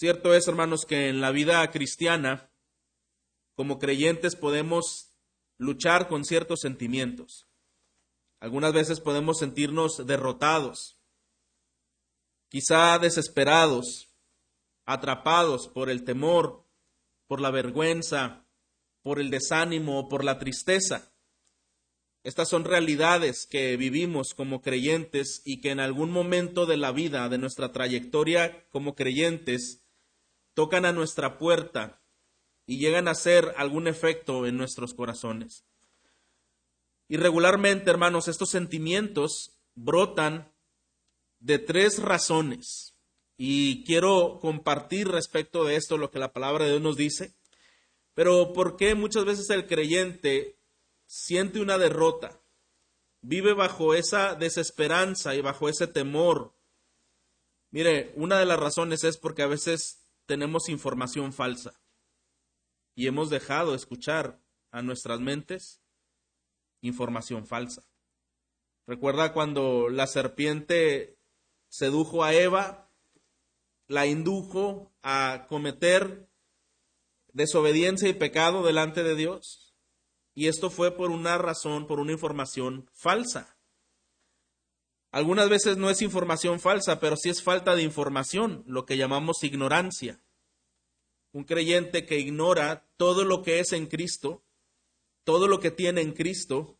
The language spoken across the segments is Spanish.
Cierto es, hermanos, que en la vida cristiana, como creyentes, podemos luchar con ciertos sentimientos. Algunas veces podemos sentirnos derrotados, quizá desesperados, atrapados por el temor, por la vergüenza, por el desánimo o por la tristeza. Estas son realidades que vivimos como creyentes y que en algún momento de la vida, de nuestra trayectoria como creyentes, tocan a nuestra puerta y llegan a hacer algún efecto en nuestros corazones. Y regularmente, hermanos, estos sentimientos brotan de tres razones. Y quiero compartir respecto de esto lo que la palabra de Dios nos dice. Pero ¿por qué muchas veces el creyente siente una derrota? Vive bajo esa desesperanza y bajo ese temor. Mire, una de las razones es porque a veces tenemos información falsa y hemos dejado escuchar a nuestras mentes información falsa. Recuerda cuando la serpiente sedujo a Eva, la indujo a cometer desobediencia y pecado delante de Dios. Y esto fue por una razón, por una información falsa. Algunas veces no es información falsa, pero sí es falta de información, lo que llamamos ignorancia. Un creyente que ignora todo lo que es en Cristo, todo lo que tiene en Cristo,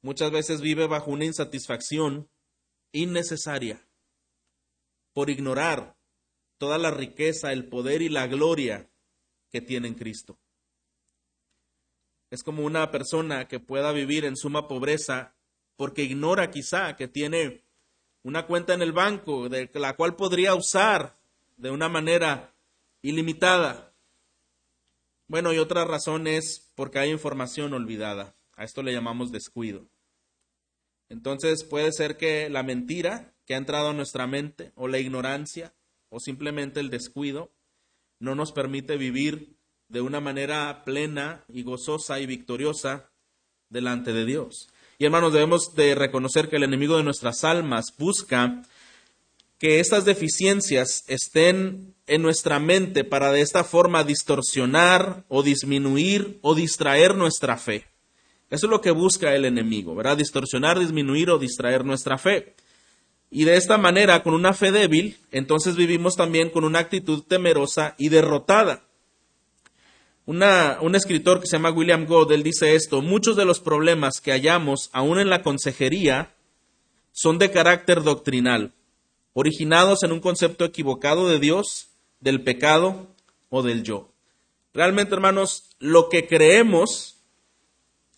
muchas veces vive bajo una insatisfacción innecesaria por ignorar toda la riqueza, el poder y la gloria que tiene en Cristo. Es como una persona que pueda vivir en suma pobreza porque ignora quizá que tiene una cuenta en el banco de la cual podría usar de una manera ilimitada. Bueno, y otra razón es porque hay información olvidada. A esto le llamamos descuido. Entonces puede ser que la mentira que ha entrado a nuestra mente o la ignorancia o simplemente el descuido no nos permite vivir de una manera plena y gozosa y victoriosa delante de Dios. Y hermanos, debemos de reconocer que el enemigo de nuestras almas busca que estas deficiencias estén en nuestra mente para de esta forma distorsionar o disminuir o distraer nuestra fe. Eso es lo que busca el enemigo, ¿verdad? Distorsionar, disminuir o distraer nuestra fe. Y de esta manera, con una fe débil, entonces vivimos también con una actitud temerosa y derrotada. Un escritor que se llama William Godel dice esto, muchos de los problemas que hallamos aún en la consejería son de carácter doctrinal, originados en un concepto equivocado de Dios, del pecado o del yo. Realmente, hermanos, lo que creemos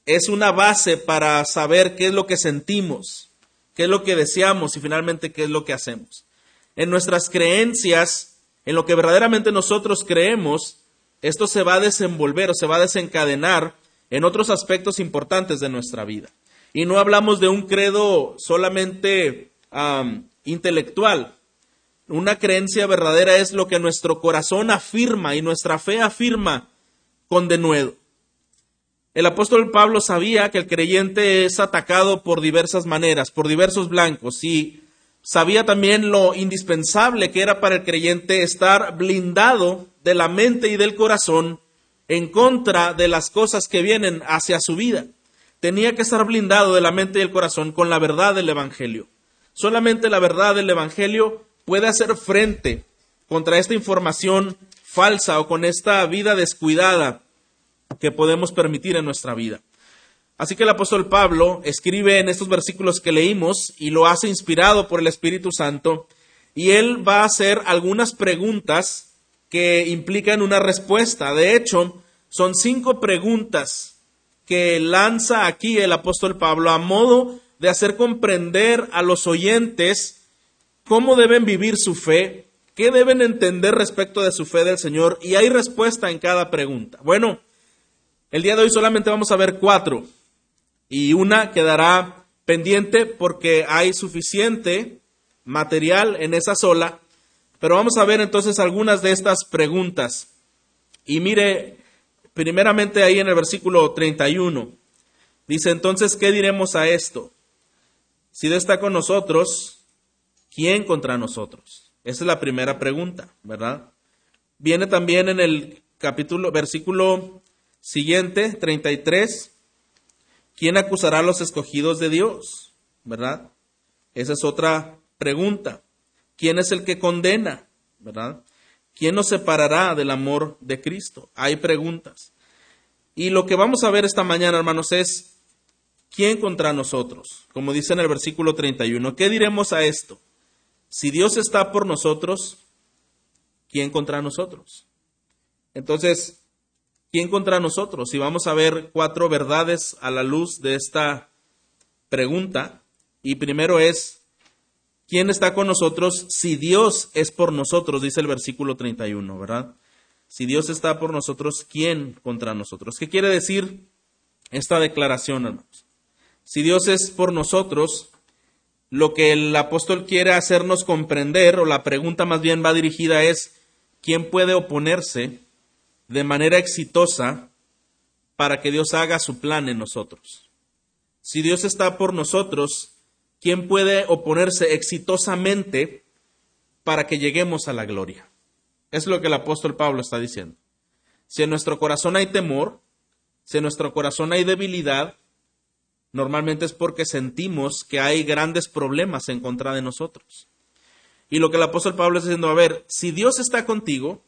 es una base para saber qué es lo que sentimos, qué es lo que deseamos y finalmente qué es lo que hacemos. En nuestras creencias, en lo que verdaderamente nosotros creemos, esto se va a desenvolver o se va a desencadenar en otros aspectos importantes de nuestra vida. Y no hablamos de un credo solamente intelectual. Una creencia verdadera es lo que nuestro corazón afirma y nuestra fe afirma con denuedo. El apóstol Pablo sabía que el creyente es atacado por diversas maneras, por diversos blancos, y sabía también lo indispensable que era para el creyente estar blindado de la mente y del corazón en contra de las cosas que vienen hacia su vida. Tenía que estar blindado de la mente y el corazón con la verdad del Evangelio. Solamente la verdad del Evangelio puede hacer frente contra esta información falsa o con esta vida descuidada que podemos permitir en nuestra vida. Así que el apóstol Pablo escribe en estos versículos que leímos y lo hace inspirado por el Espíritu Santo y él va a hacer algunas preguntas que implican una respuesta. De hecho, son cinco preguntas que lanza aquí el apóstol Pablo a modo de hacer comprender a los oyentes cómo deben vivir su fe, qué deben entender respecto de su fe del Señor y hay respuesta en cada pregunta. Bueno, el día de hoy solamente vamos a ver cuatro y una quedará pendiente porque hay suficiente material en esa sola, pero vamos a ver entonces algunas de estas preguntas. Y mire, primeramente ahí en el versículo 31, dice entonces, ¿qué diremos a esto? Si Dios está con nosotros, ¿quién contra nosotros? Esa es la primera pregunta, ¿verdad? Viene también en el capítulo, versículo siguiente, 33. ¿Quién acusará a los escogidos de Dios? ¿Verdad? Esa es otra pregunta. ¿Quién es el que condena? ¿Verdad? ¿Quién nos separará del amor de Cristo? Hay preguntas. Y lo que vamos a ver esta mañana, hermanos, es ¿quién contra nosotros? Como dice en el versículo 31, ¿qué diremos a esto? Si Dios está por nosotros, ¿quién contra nosotros? Entonces, ¿quién contra nosotros? Y vamos a ver cuatro verdades a la luz de esta pregunta. Y primero es, ¿quién está con nosotros si Dios es por nosotros? Dice el versículo 31, ¿verdad? Si Dios está por nosotros, ¿quién contra nosotros? ¿Qué quiere decir esta declaración, hermanos? Si Dios es por nosotros, lo que el apóstol quiere hacernos comprender, o la pregunta más bien va dirigida es, ¿quién puede oponerse de manera exitosa para que Dios haga su plan en nosotros? Si Dios está por nosotros, ¿quién puede oponerse exitosamente para que lleguemos a la gloria? Es lo que el apóstol Pablo está diciendo. Si en nuestro corazón hay temor, si en nuestro corazón hay debilidad, normalmente es porque sentimos que hay grandes problemas en contra de nosotros. Y lo que el apóstol Pablo está diciendo, a ver, si Dios está contigo,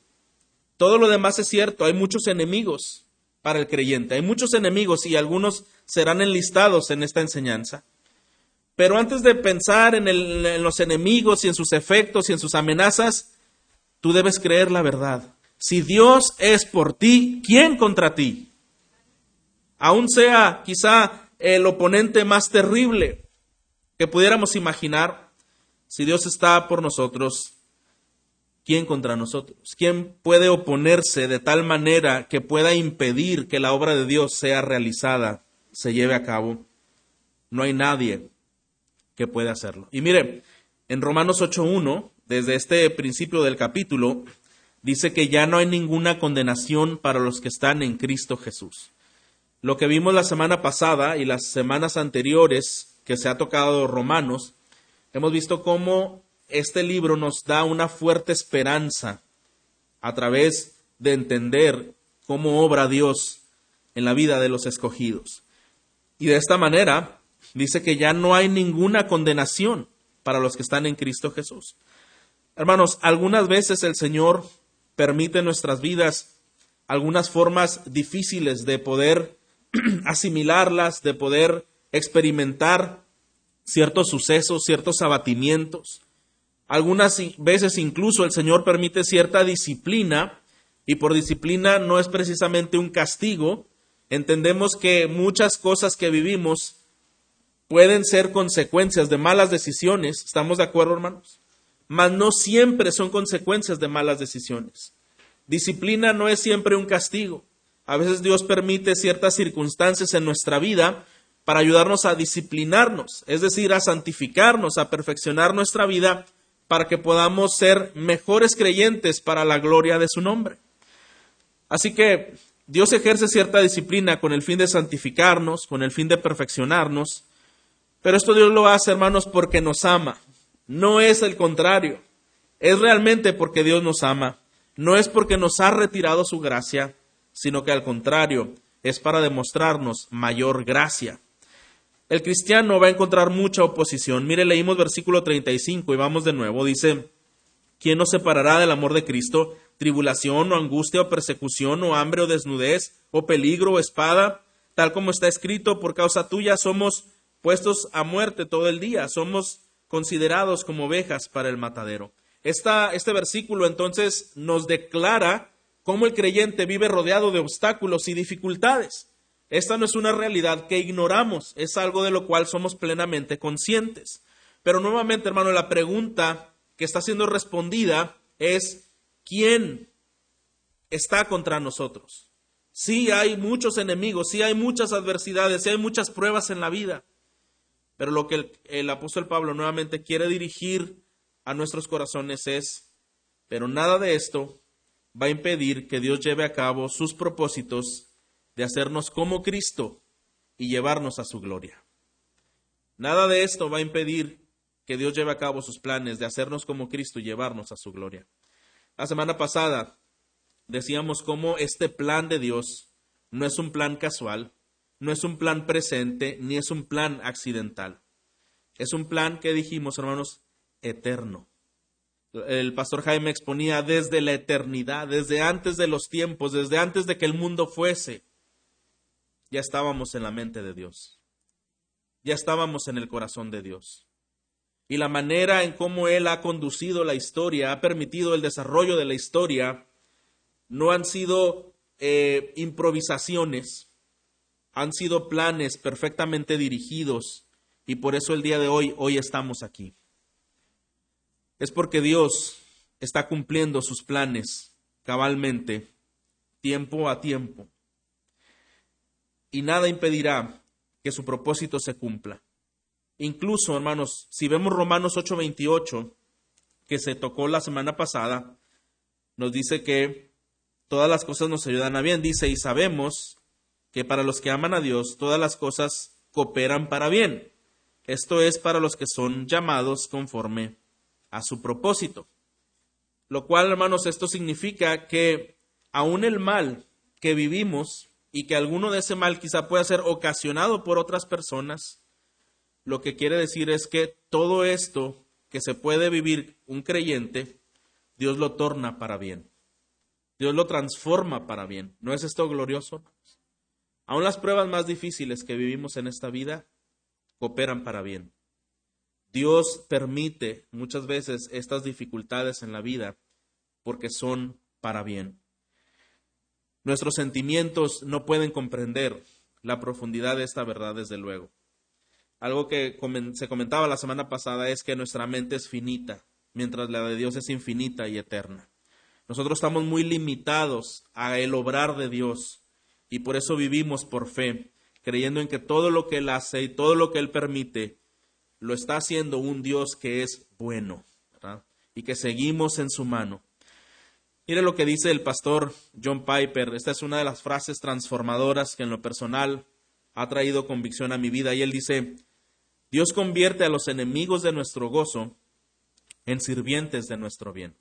todo lo demás es cierto, hay muchos enemigos para el creyente, hay muchos enemigos y algunos serán enlistados en esta enseñanza. Pero antes de pensar en, los enemigos y en sus efectos y en sus amenazas, Tú debes creer la verdad. Si Dios es por ti, ¿quién contra ti? Aún sea quizá el oponente más terrible que pudiéramos imaginar, si Dios está por nosotros, ¿quién contra nosotros? ¿Quién puede oponerse de tal manera que pueda impedir que la obra de Dios sea realizada, se lleve a cabo? No hay nadie que pueda hacerlo. Y mire, en Romanos 8.1 desde este principio del capítulo, dice que ya no hay ninguna condenación para los que están en Cristo Jesús. Lo que vimos la semana pasada y las semanas anteriores que se ha tocado Romanos, hemos visto cómo este libro nos da una fuerte esperanza a través de entender cómo obra Dios en la vida de los escogidos. Y de esta manera dice que ya no hay ninguna condenación para los que están en Cristo Jesús. Hermanos, algunas veces el Señor permite en nuestras vidas algunas formas difíciles de poder asimilarlas, de poder experimentar ciertos sucesos, ciertos abatimientos. Algunas veces incluso el Señor permite cierta disciplina y por disciplina no es precisamente un castigo. Entendemos que muchas cosas que vivimos pueden ser consecuencias de malas decisiones. ¿Estamos de acuerdo, hermanos? mas no siempre son consecuencias de malas decisiones. Disciplina no es siempre un castigo. A veces Dios permite ciertas circunstancias en nuestra vida para ayudarnos a disciplinarnos, es decir, a santificarnos, a perfeccionar nuestra vida para que podamos ser mejores creyentes para la gloria de su nombre. Así que Dios ejerce cierta disciplina con el fin de santificarnos, con el fin de perfeccionarnos, pero esto Dios lo hace, hermanos, porque nos ama. No es el contrario. Es realmente porque Dios nos ama. No es porque nos ha retirado su gracia, sino que al contrario, es para demostrarnos mayor gracia. El cristiano va a encontrar mucha oposición. Mire, leímos versículo 35 y vamos de nuevo. Dice, ¿quién nos separará del amor de Cristo? ¿Tribulación o angustia o persecución o hambre o desnudez o peligro o espada? Tal como está escrito, por causa tuya somos puestos a muerte todo el día. Somos considerados como ovejas para el matadero. este versículo entonces nos declara cómo el creyente vive rodeado de obstáculos y dificultades. Esta no es una realidad que ignoramos, es algo de lo cual somos plenamente conscientes. Pero nuevamente, hermano, la pregunta que está siendo respondida es, ¿quién está contra nosotros? Sí hay muchos enemigos, sí hay muchas adversidades, sí hay muchas pruebas en la vida. Pero lo que el, apóstol Pablo nuevamente quiere dirigir a nuestros corazones es, pero nada de esto va a impedir que Dios lleve a cabo sus propósitos de hacernos como Cristo y llevarnos a su gloria. Nada de esto va a impedir que Dios lleve a cabo sus planes de hacernos como Cristo y llevarnos a su gloria. La semana pasada decíamos cómo este plan de Dios no es un plan casual, no es un plan presente, ni es un plan accidental. Es un plan que dijimos, hermanos, eterno. El pastor Jaime exponía desde la eternidad, desde antes de los tiempos, desde antes de que el mundo fuese. Ya estábamos en la mente de Dios. Ya estábamos en el corazón de Dios. Y la manera en cómo Él ha conducido la historia, ha permitido el desarrollo de la historia, no han sido eh, improvisaciones, han sido planes perfectamente dirigidos y por eso el día de hoy, hoy estamos aquí. Es porque Dios está cumpliendo sus planes cabalmente, tiempo a tiempo. Y nada impedirá que su propósito se cumpla. Incluso, hermanos, si vemos Romanos 8:28, que se tocó la semana pasada, nos dice que todas las cosas nos ayudan a bien. Dice, y sabemos que para los que aman a Dios, todas las cosas cooperan para bien. Esto es para los que son llamados conforme a su propósito. Lo cual, hermanos, esto significa que aún el mal que vivimos y que alguno de ese mal quizá pueda ser ocasionado por otras personas, lo que quiere decir es que todo esto que se puede vivir un creyente, Dios lo torna para bien. Dios lo transforma para bien. ¿No es esto glorioso? Aún las pruebas más difíciles que vivimos en esta vida cooperan para bien. Dios permite muchas veces estas dificultades en la vida porque son para bien. Nuestros sentimientos no pueden comprender la profundidad de esta verdad, desde luego. Algo que se comentaba la semana pasada es que nuestra mente es finita, mientras la de Dios es infinita y eterna. Nosotros estamos muy limitados a el obrar de Dios y por eso vivimos por fe, creyendo en que todo lo que Él hace y todo lo que Él permite lo está haciendo un Dios que es bueno y que seguimos en su mano. Mire lo que dice el pastor John Piper. Esta es una de las frases transformadoras que en lo personal ha traído convicción a mi vida. Y él dice, Dios convierte a los enemigos de nuestro gozo en sirvientes de nuestro bien.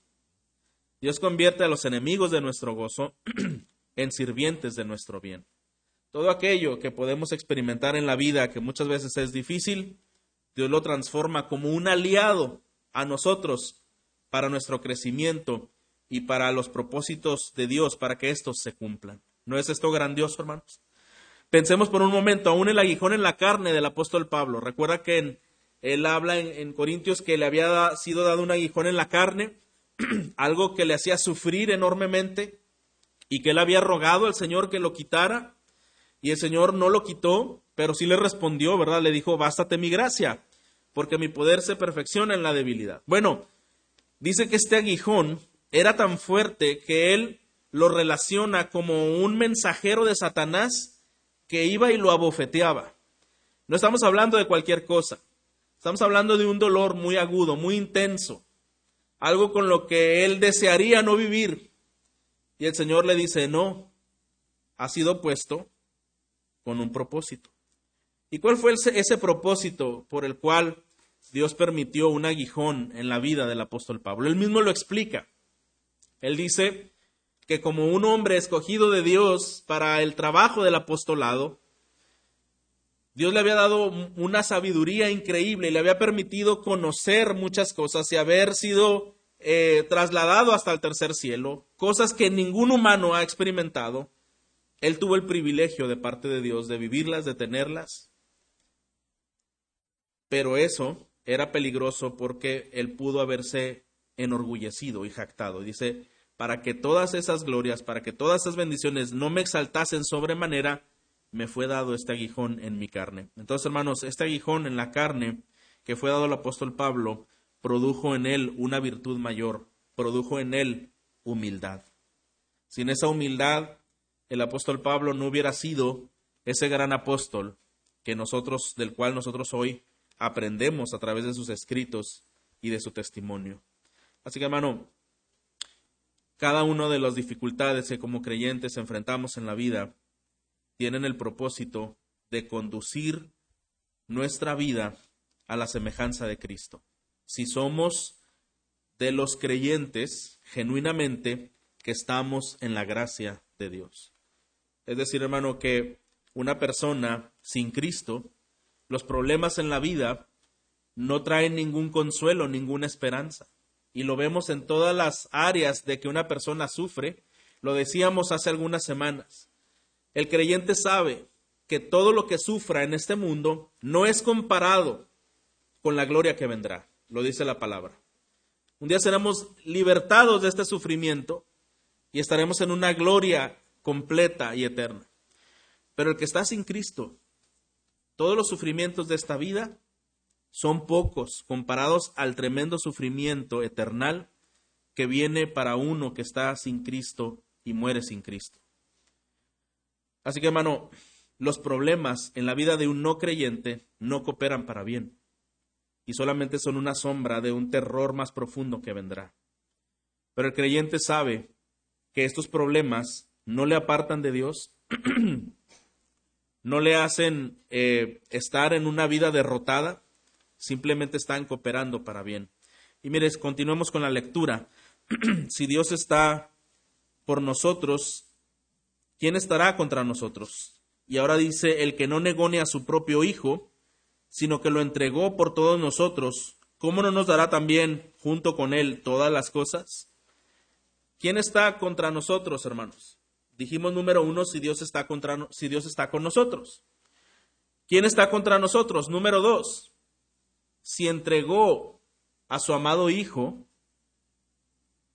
Dios convierte a los enemigos de nuestro gozo en sirvientes de nuestro bien. Todo aquello que podemos experimentar en la vida, que muchas veces es difícil, Dios lo transforma como un aliado a nosotros para nuestro crecimiento y para los propósitos de Dios, para que estos se cumplan. ¿No es esto grandioso, hermanos? Pensemos por un momento, aún el aguijón en la carne del apóstol Pablo. Recuerda que él habla en, Corintios que le había sido dado un aguijón en la carne algo que le hacía sufrir enormemente y que él había rogado al Señor que lo quitara y el Señor no lo quitó, pero sí le respondió, ¿verdad? Le dijo, bástate mi gracia, porque mi poder se perfecciona en la debilidad. Bueno, dice que este aguijón era tan fuerte que él lo relaciona como un mensajero de Satanás que iba y lo abofeteaba. No estamos hablando de cualquier cosa, estamos hablando de un dolor muy agudo, muy intenso, algo con lo que él desearía no vivir. Y el Señor le dice, no, ha sido puesto con un propósito. ¿Y cuál fue ese, propósito por el cual Dios permitió un aguijón en la vida del apóstol Pablo? Él mismo lo explica. Él dice que como un hombre escogido de Dios para el trabajo del apostolado, Dios le había dado una sabiduría increíble y le había permitido conocer muchas cosas y haber sido eh, trasladado hasta el tercer cielo, cosas que ningún humano ha experimentado. Él tuvo el privilegio de parte de Dios de vivirlas, de tenerlas. Pero eso era peligroso porque él pudo haberse enorgullecido y jactado. Dice, para que todas esas glorias, para que todas esas bendiciones no me exaltasen sobremanera, me fue dado este aguijón en mi carne. Entonces, hermanos, este aguijón en la carne que fue dado al apóstol Pablo produjo en él una virtud mayor, produjo en él humildad. Sin esa humildad, el apóstol Pablo no hubiera sido ese gran apóstol que nosotros, del cual nosotros hoy aprendemos a través de sus escritos y de su testimonio. Así que, hermano, cada una de las dificultades que como creyentes enfrentamos en la vida tienen el propósito de conducir nuestra vida a la semejanza de Cristo. Si somos de los creyentes, genuinamente, que estamos en la gracia de Dios. Es decir, hermano, que una persona sin Cristo, los problemas en la vida no traen ningún consuelo, ninguna esperanza. Y lo vemos en todas las áreas de que una persona sufre. Lo decíamos hace algunas semanas. El creyente sabe que todo lo que sufra en este mundo no es comparado con la gloria que vendrá. Lo dice la palabra. Un día seremos libertados de este sufrimiento y estaremos en una gloria completa y eterna. Pero el que está sin Cristo, todos los sufrimientos de esta vida son pocos comparados al tremendo sufrimiento eternal que viene para uno que está sin Cristo y muere sin Cristo. Así que hermano, los problemas en la vida de un no creyente no cooperan para bien y solamente son una sombra de un terror más profundo que vendrá. Pero el creyente sabe que estos problemas no le apartan de Dios, no le hacen eh, estar en una vida derrotada, simplemente están cooperando para bien. Y mire, continuemos con la lectura. si Dios está por nosotros, ¿quién estará contra nosotros? Y ahora dice, el que no negone a su propio Hijo, sino que lo entregó por todos nosotros, ¿cómo no nos dará también junto con Él todas las cosas? ¿Quién está contra nosotros, hermanos? Dijimos número uno, si Dios está, contra, si Dios está con nosotros. ¿Quién está contra nosotros? Número dos, si entregó a su amado Hijo,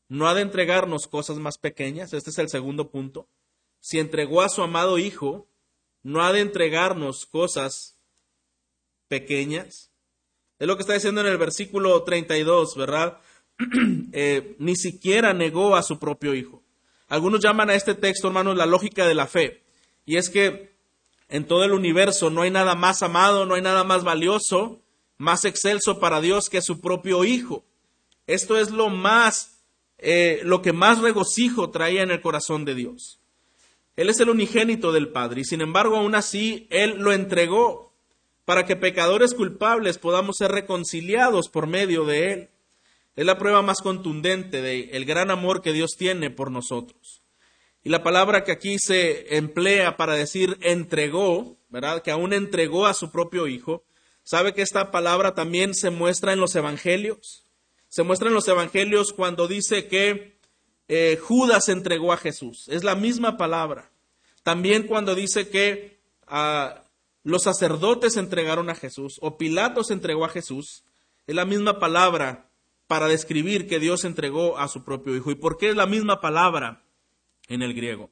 ¿no ha de entregarnos cosas más pequeñas? Este es el segundo punto. Si entregó a su amado Hijo, ¿no ha de entregarnos cosas pequeñas. Es lo que está diciendo en el versículo 32, ¿verdad? Eh, ni siquiera negó a su propio hijo. Algunos llaman a este texto, hermanos, la lógica de la fe. Y es que en todo el universo no hay nada más amado, no hay nada más valioso, más excelso para Dios que su propio hijo. Esto es lo más, eh, lo que más regocijo traía en el corazón de Dios. Él es el unigénito del Padre y sin embargo aún así Él lo entregó para que pecadores culpables podamos ser reconciliados por medio de Él. Es la prueba más contundente del gran amor que Dios tiene por nosotros. Y la palabra que aquí se emplea para decir entregó, ¿verdad? Que aún entregó a su propio Hijo. ¿Sabe que esta palabra también se muestra en los evangelios? Se muestra en los evangelios cuando dice que eh, Judas entregó a Jesús. Es la misma palabra. También cuando dice que ah, los sacerdotes entregaron a Jesús o Pilatos entregó a Jesús, es la misma palabra para describir que Dios entregó a su propio Hijo. ¿Y por qué es la misma palabra en el griego?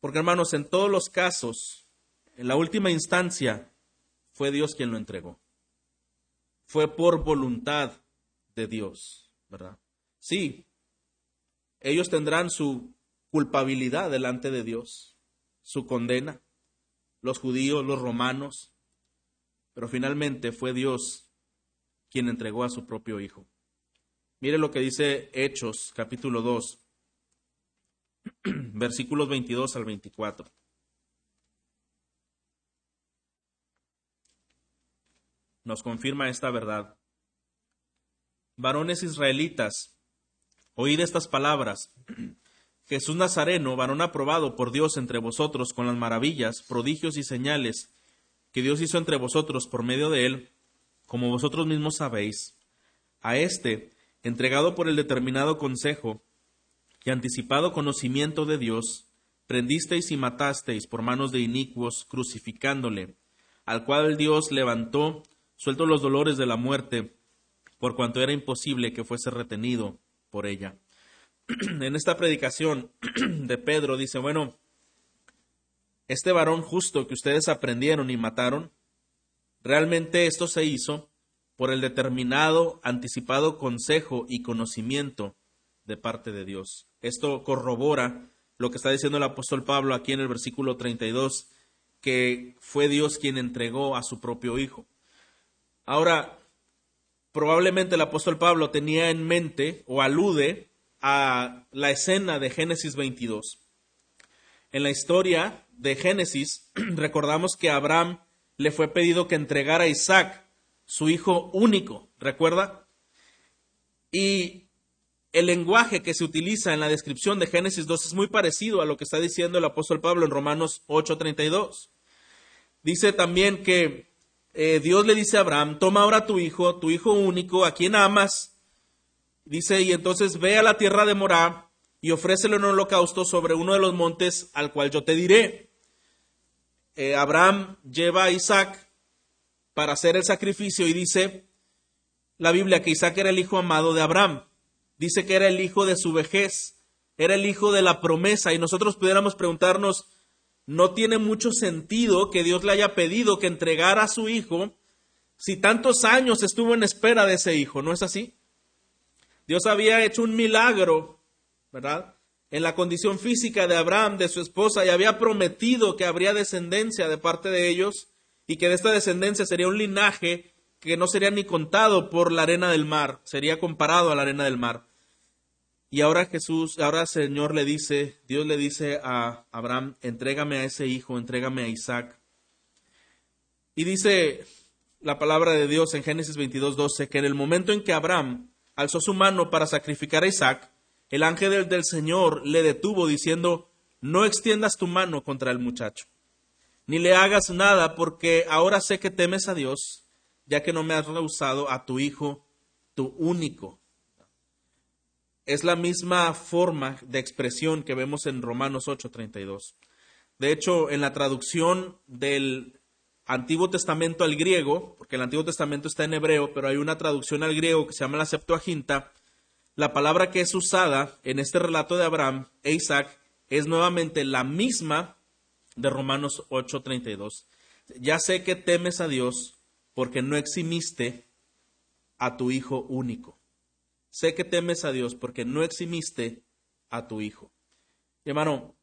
Porque hermanos, en todos los casos, en la última instancia, fue Dios quien lo entregó. Fue por voluntad de Dios, ¿verdad? Sí, ellos tendrán su culpabilidad delante de Dios, su condena, los judíos, los romanos, pero finalmente fue Dios quien entregó a su propio Hijo. Mire lo que dice Hechos capítulo 2, versículos 22 al 24. Nos confirma esta verdad. Varones israelitas, oíd estas palabras. Jesús Nazareno, varón aprobado por Dios entre vosotros con las maravillas, prodigios y señales que Dios hizo entre vosotros por medio de él, como vosotros mismos sabéis, a éste, entregado por el determinado consejo y anticipado conocimiento de Dios, prendisteis y matasteis por manos de inicuos, crucificándole, al cual Dios levantó, suelto los dolores de la muerte, por cuanto era imposible que fuese retenido por ella. en esta predicación de Pedro dice, bueno, este varón justo que ustedes aprendieron y mataron, realmente esto se hizo por el determinado, anticipado consejo y conocimiento de parte de Dios. Esto corrobora lo que está diciendo el apóstol Pablo aquí en el versículo 32, que fue Dios quien entregó a su propio Hijo. Ahora, probablemente el apóstol Pablo tenía en mente o alude a la escena de Génesis 22. En la historia de Génesis recordamos que a Abraham le fue pedido que entregara a Isaac, su hijo único, ¿recuerda? Y el lenguaje que se utiliza en la descripción de Génesis 2 es muy parecido a lo que está diciendo el apóstol Pablo en Romanos 8:32. Dice también que eh, Dios le dice a Abraham, toma ahora tu hijo, tu hijo único, a quien amas. Dice, y entonces ve a la tierra de Morá y ofrécelo en holocausto sobre uno de los montes al cual yo te diré. Eh, Abraham lleva a Isaac para hacer el sacrificio y dice la Biblia que Isaac era el hijo amado de Abraham. Dice que era el hijo de su vejez, era el hijo de la promesa y nosotros pudiéramos preguntarnos, no tiene mucho sentido que Dios le haya pedido que entregara a su hijo si tantos años estuvo en espera de ese hijo, ¿no es así? Dios había hecho un milagro, ¿verdad? En la condición física de Abraham, de su esposa, y había prometido que habría descendencia de parte de ellos y que de esta descendencia sería un linaje que no sería ni contado por la arena del mar, sería comparado a la arena del mar. Y ahora Jesús, ahora el Señor le dice, Dios le dice a Abraham, entrégame a ese hijo, entrégame a Isaac. Y dice la palabra de Dios en Génesis 22, 12, que en el momento en que Abraham alzó su mano para sacrificar a Isaac, el ángel del Señor le detuvo diciendo, no extiendas tu mano contra el muchacho, ni le hagas nada, porque ahora sé que temes a Dios, ya que no me has rehusado a tu hijo, tu único es la misma forma de expresión que vemos en Romanos 8:32. De hecho, en la traducción del Antiguo Testamento al griego, porque el Antiguo Testamento está en hebreo, pero hay una traducción al griego que se llama la Septuaginta, la palabra que es usada en este relato de Abraham e Isaac es nuevamente la misma de Romanos 8:32. Ya sé que temes a Dios porque no eximiste a tu Hijo único. Sé que temes a Dios porque no eximiste a tu Hijo. hermano,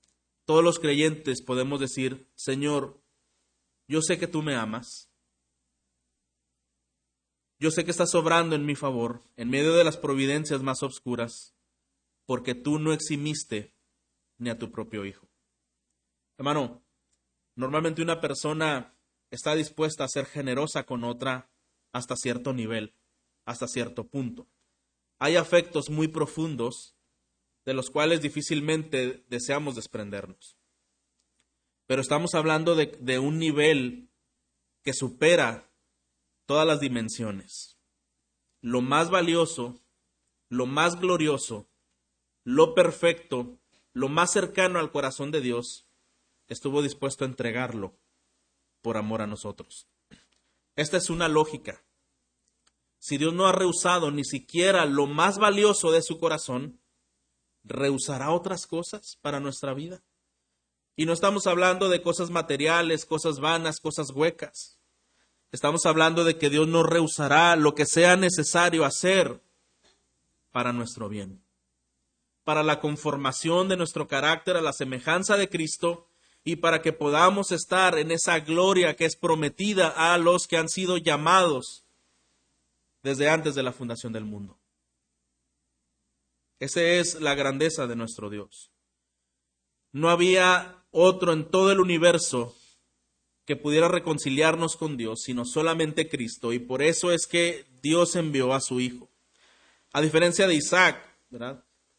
todos los creyentes podemos decir, Señor, yo sé que tú me amas. Yo sé que estás sobrando en mi favor, en medio de las providencias más obscuras, porque tú no eximiste ni a tu propio Hijo. Hermano, normalmente una persona está dispuesta a ser generosa con otra hasta cierto nivel, hasta cierto punto hay afectos muy profundos de los cuales difícilmente deseamos desprendernos. Pero estamos hablando de, un nivel que supera todas las dimensiones. Lo más valioso, lo más glorioso, lo perfecto, lo más cercano al corazón de Dios, estuvo dispuesto a entregarlo por amor a nosotros. Esta es una lógica si Dios no ha rehusado ni siquiera lo más valioso de su corazón, ¿rehusará otras cosas para nuestra vida? Y no estamos hablando de cosas materiales, cosas vanas, cosas huecas. Estamos hablando de que Dios no rehusará lo que sea necesario hacer para nuestro bien, para la conformación de nuestro carácter a la semejanza de Cristo y para que podamos estar en esa gloria que es prometida a los que han sido llamados desde antes de la fundación del mundo. Esa es la grandeza de nuestro Dios. No había otro en todo el universo que pudiera reconciliarnos con Dios, sino solamente Cristo, y por eso es que Dios envió a su Hijo. A diferencia de Isaac.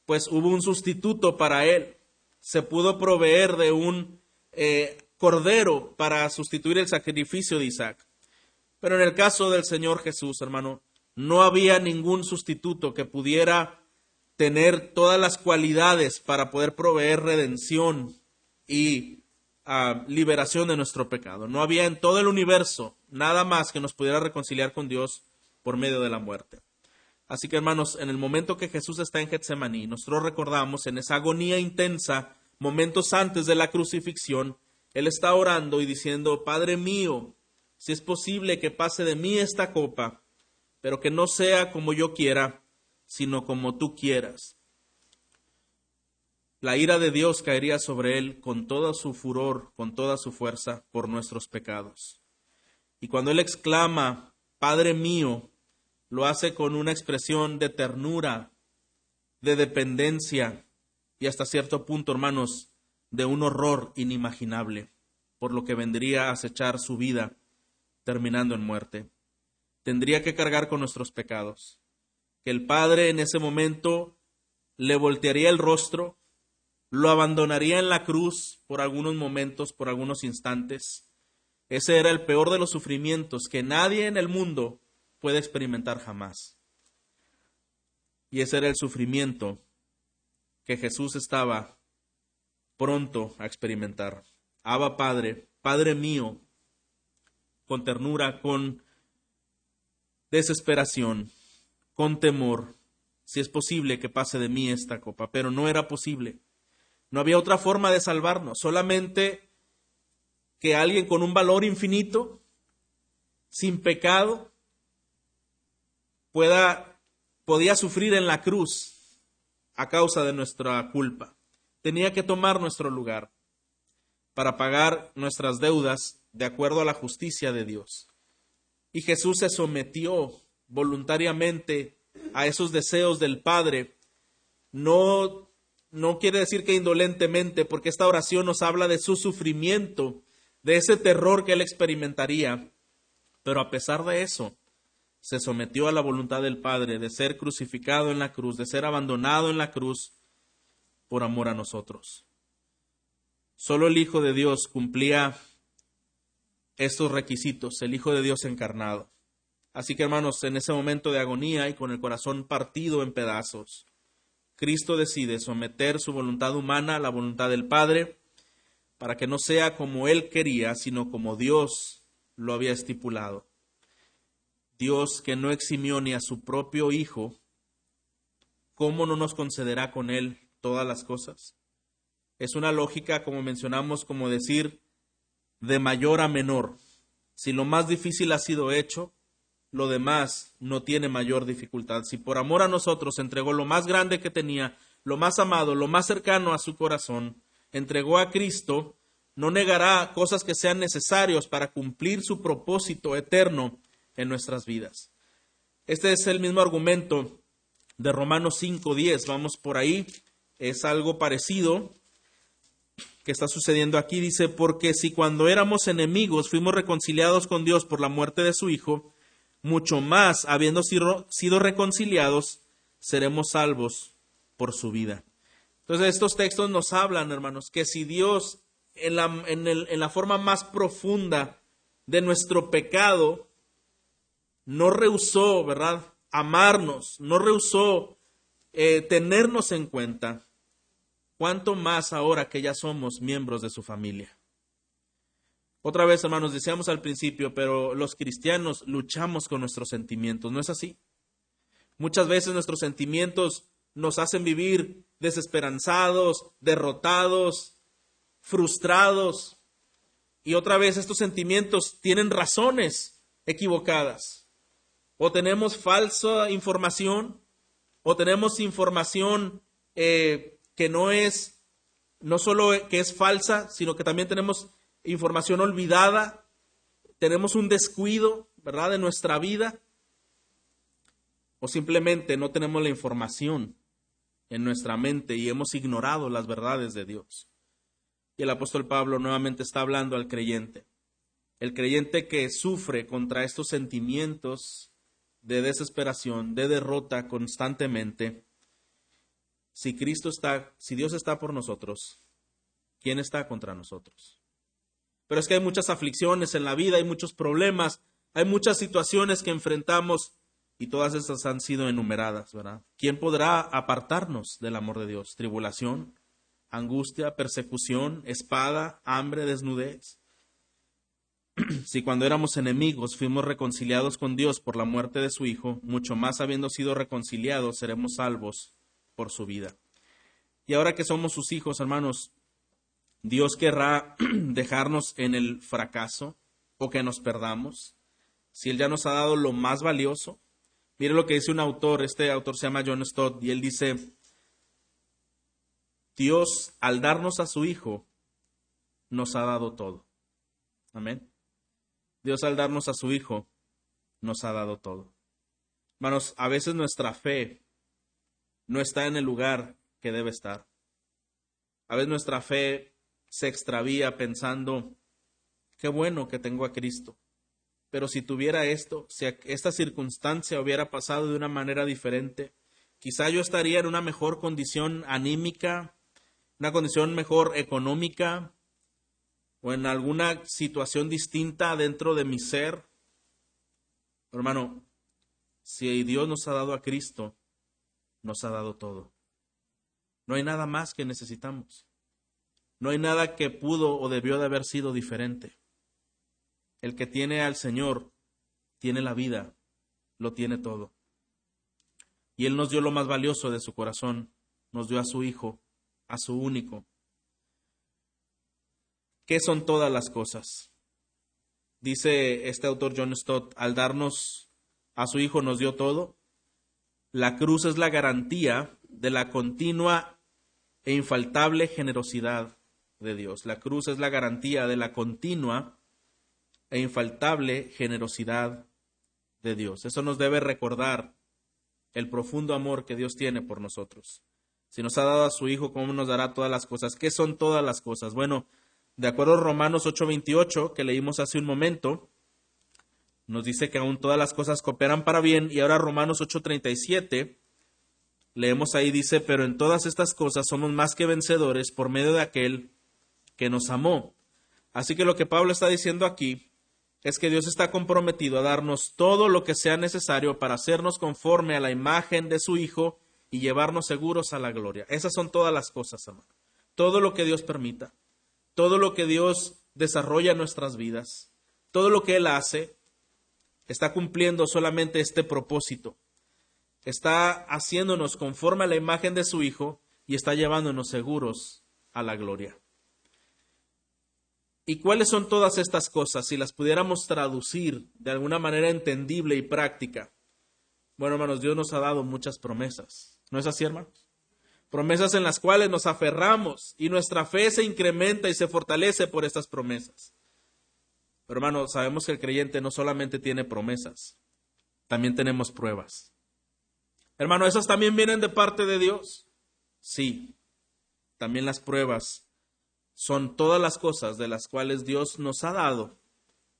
Pues hubo un sustituto para él. Se pudo proveer de un eh, cordero para sustituir el sacrificio de Isaac. Pero en el caso del Señor Jesús, hermano, no había ningún sustituto que pudiera tener todas las cualidades para poder proveer redención y ah, liberación de nuestro pecado. No había en todo el universo nada más que nos pudiera reconciliar con Dios por medio de la muerte. Así que hermanos, en el momento que Jesús está en Getsemaní, nosotros recordamos en esa agonía intensa, momentos antes de la crucifixión, Él está orando y diciendo, Padre mío, si es posible que pase de mí esta copa, pero que no sea como yo quiera, sino como tú quieras. La ira de Dios caería sobre él con todo su furor, con toda su fuerza, por nuestros pecados. Y cuando él exclama, Padre mío, lo hace con una expresión de ternura, de dependencia y hasta cierto punto, hermanos, de un horror inimaginable, por lo que vendría a acechar su vida, terminando en muerte tendría que cargar con nuestros pecados. Que el Padre en ese momento le voltearía el rostro, lo abandonaría en la cruz por algunos momentos, por algunos instantes. Ese era el peor de los sufrimientos que nadie en el mundo puede experimentar jamás. Y ese era el sufrimiento que Jesús estaba pronto a experimentar. Abba Padre, Padre mío, con ternura, con desesperación, con temor, si es posible que pase de mí esta copa, pero no era posible. No había otra forma de salvarnos, solamente que alguien con un valor infinito, sin pecado, pueda, podía sufrir en la cruz a causa de nuestra culpa. Tenía que tomar nuestro lugar para pagar nuestras deudas de acuerdo a la justicia de Dios. Y Jesús se sometió voluntariamente a esos deseos del Padre. No, no quiere decir que indolentemente, porque esta oración nos habla de su sufrimiento, de ese terror que él experimentaría. Pero a pesar de eso, se sometió a la voluntad del Padre de ser crucificado en la cruz, de ser abandonado en la cruz por amor a nosotros. Solo el Hijo de Dios cumplía estos requisitos, el Hijo de Dios encarnado. Así que hermanos, en ese momento de agonía y con el corazón partido en pedazos, Cristo decide someter su voluntad humana a la voluntad del Padre para que no sea como Él quería, sino como Dios lo había estipulado. Dios que no eximió ni a su propio Hijo, ¿cómo no nos concederá con Él todas las cosas? Es una lógica, como mencionamos, como decir de mayor a menor. Si lo más difícil ha sido hecho, lo demás no tiene mayor dificultad. Si por amor a nosotros entregó lo más grande que tenía, lo más amado, lo más cercano a su corazón, entregó a Cristo, no negará cosas que sean necesarios para cumplir su propósito eterno en nuestras vidas. Este es el mismo argumento de Romanos 5.10. Vamos por ahí. Es algo parecido que está sucediendo aquí. Dice, porque si cuando éramos enemigos fuimos reconciliados con Dios por la muerte de su Hijo, mucho más, habiendo sido reconciliados, seremos salvos por su vida. Entonces estos textos nos hablan, hermanos, que si Dios en la, en la forma más profunda de nuestro pecado no rehusó, ¿verdad? Amarnos, no rehusó eh, tenernos en cuenta, cuánto más ahora que ya somos miembros de su familia. Otra vez, hermanos, decíamos al principio, pero los cristianos luchamos con nuestros sentimientos, ¿no es así? Muchas veces nuestros sentimientos nos hacen vivir desesperanzados, derrotados, frustrados. Y otra vez estos sentimientos tienen razones equivocadas. O tenemos falsa información, o tenemos información eh, que no es, no solo que es falsa, sino que también tenemos información olvidada, tenemos un descuido, ¿verdad?, de nuestra vida, o simplemente no tenemos la información en nuestra mente y hemos ignorado las verdades de Dios. Y el apóstol Pablo nuevamente está hablando al creyente. El creyente que sufre contra estos sentimientos de desesperación, de derrota constantemente, si Cristo está, si Dios está por nosotros, ¿quién está contra nosotros? Pero es que hay muchas aflicciones en la vida, hay muchos problemas, hay muchas situaciones que enfrentamos y todas esas han sido enumeradas, ¿verdad? ¿Quién podrá apartarnos del amor de Dios? Tribulación, angustia, persecución, espada, hambre, desnudez. si cuando éramos enemigos fuimos reconciliados con Dios por la muerte de su Hijo, mucho más habiendo sido reconciliados seremos salvos por su vida. Y ahora que somos sus hijos, hermanos, Dios querrá dejarnos en el fracaso o que nos perdamos, si Él ya nos ha dado lo más valioso. Mire lo que dice un autor, este autor se llama John Stott, y él dice, Dios al darnos a su Hijo, nos ha dado todo. Amén. Dios al darnos a su Hijo nos ha dado todo. Hermanos, a veces nuestra fe no está en el lugar que debe estar. A veces nuestra fe se extravía pensando, qué bueno que tengo a Cristo. Pero si tuviera esto, si esta circunstancia hubiera pasado de una manera diferente, quizá yo estaría en una mejor condición anímica, una condición mejor económica o en alguna situación distinta dentro de mi ser. Hermano, si Dios nos ha dado a Cristo, nos ha dado todo. No hay nada más que necesitamos. No hay nada que pudo o debió de haber sido diferente. El que tiene al Señor tiene la vida, lo tiene todo. Y Él nos dio lo más valioso de su corazón, nos dio a su Hijo, a su único. ¿Qué son todas las cosas? Dice este autor John Stott, al darnos a su Hijo nos dio todo. La cruz es la garantía de la continua e infaltable generosidad de Dios. La cruz es la garantía de la continua e infaltable generosidad de Dios. Eso nos debe recordar el profundo amor que Dios tiene por nosotros. Si nos ha dado a su Hijo, ¿cómo nos dará todas las cosas? ¿Qué son todas las cosas? Bueno, de acuerdo a Romanos 8:28, que leímos hace un momento, nos dice que aún todas las cosas cooperan para bien, y ahora Romanos 8:37, leemos ahí, dice, pero en todas estas cosas somos más que vencedores por medio de aquel que nos amó. Así que lo que Pablo está diciendo aquí es que Dios está comprometido a darnos todo lo que sea necesario para hacernos conforme a la imagen de su Hijo y llevarnos seguros a la gloria. Esas son todas las cosas, amado. Todo lo que Dios permita, todo lo que Dios desarrolla en nuestras vidas, todo lo que Él hace, está cumpliendo solamente este propósito. Está haciéndonos conforme a la imagen de su Hijo y está llevándonos seguros a la gloria. ¿Y cuáles son todas estas cosas si las pudiéramos traducir de alguna manera entendible y práctica? Bueno, hermanos, Dios nos ha dado muchas promesas. ¿No es así, hermanos? Promesas en las cuales nos aferramos y nuestra fe se incrementa y se fortalece por estas promesas. Pero, hermanos, sabemos que el creyente no solamente tiene promesas, también tenemos pruebas. Hermano, ¿esas también vienen de parte de Dios? Sí, también las pruebas son todas las cosas de las cuales Dios nos ha dado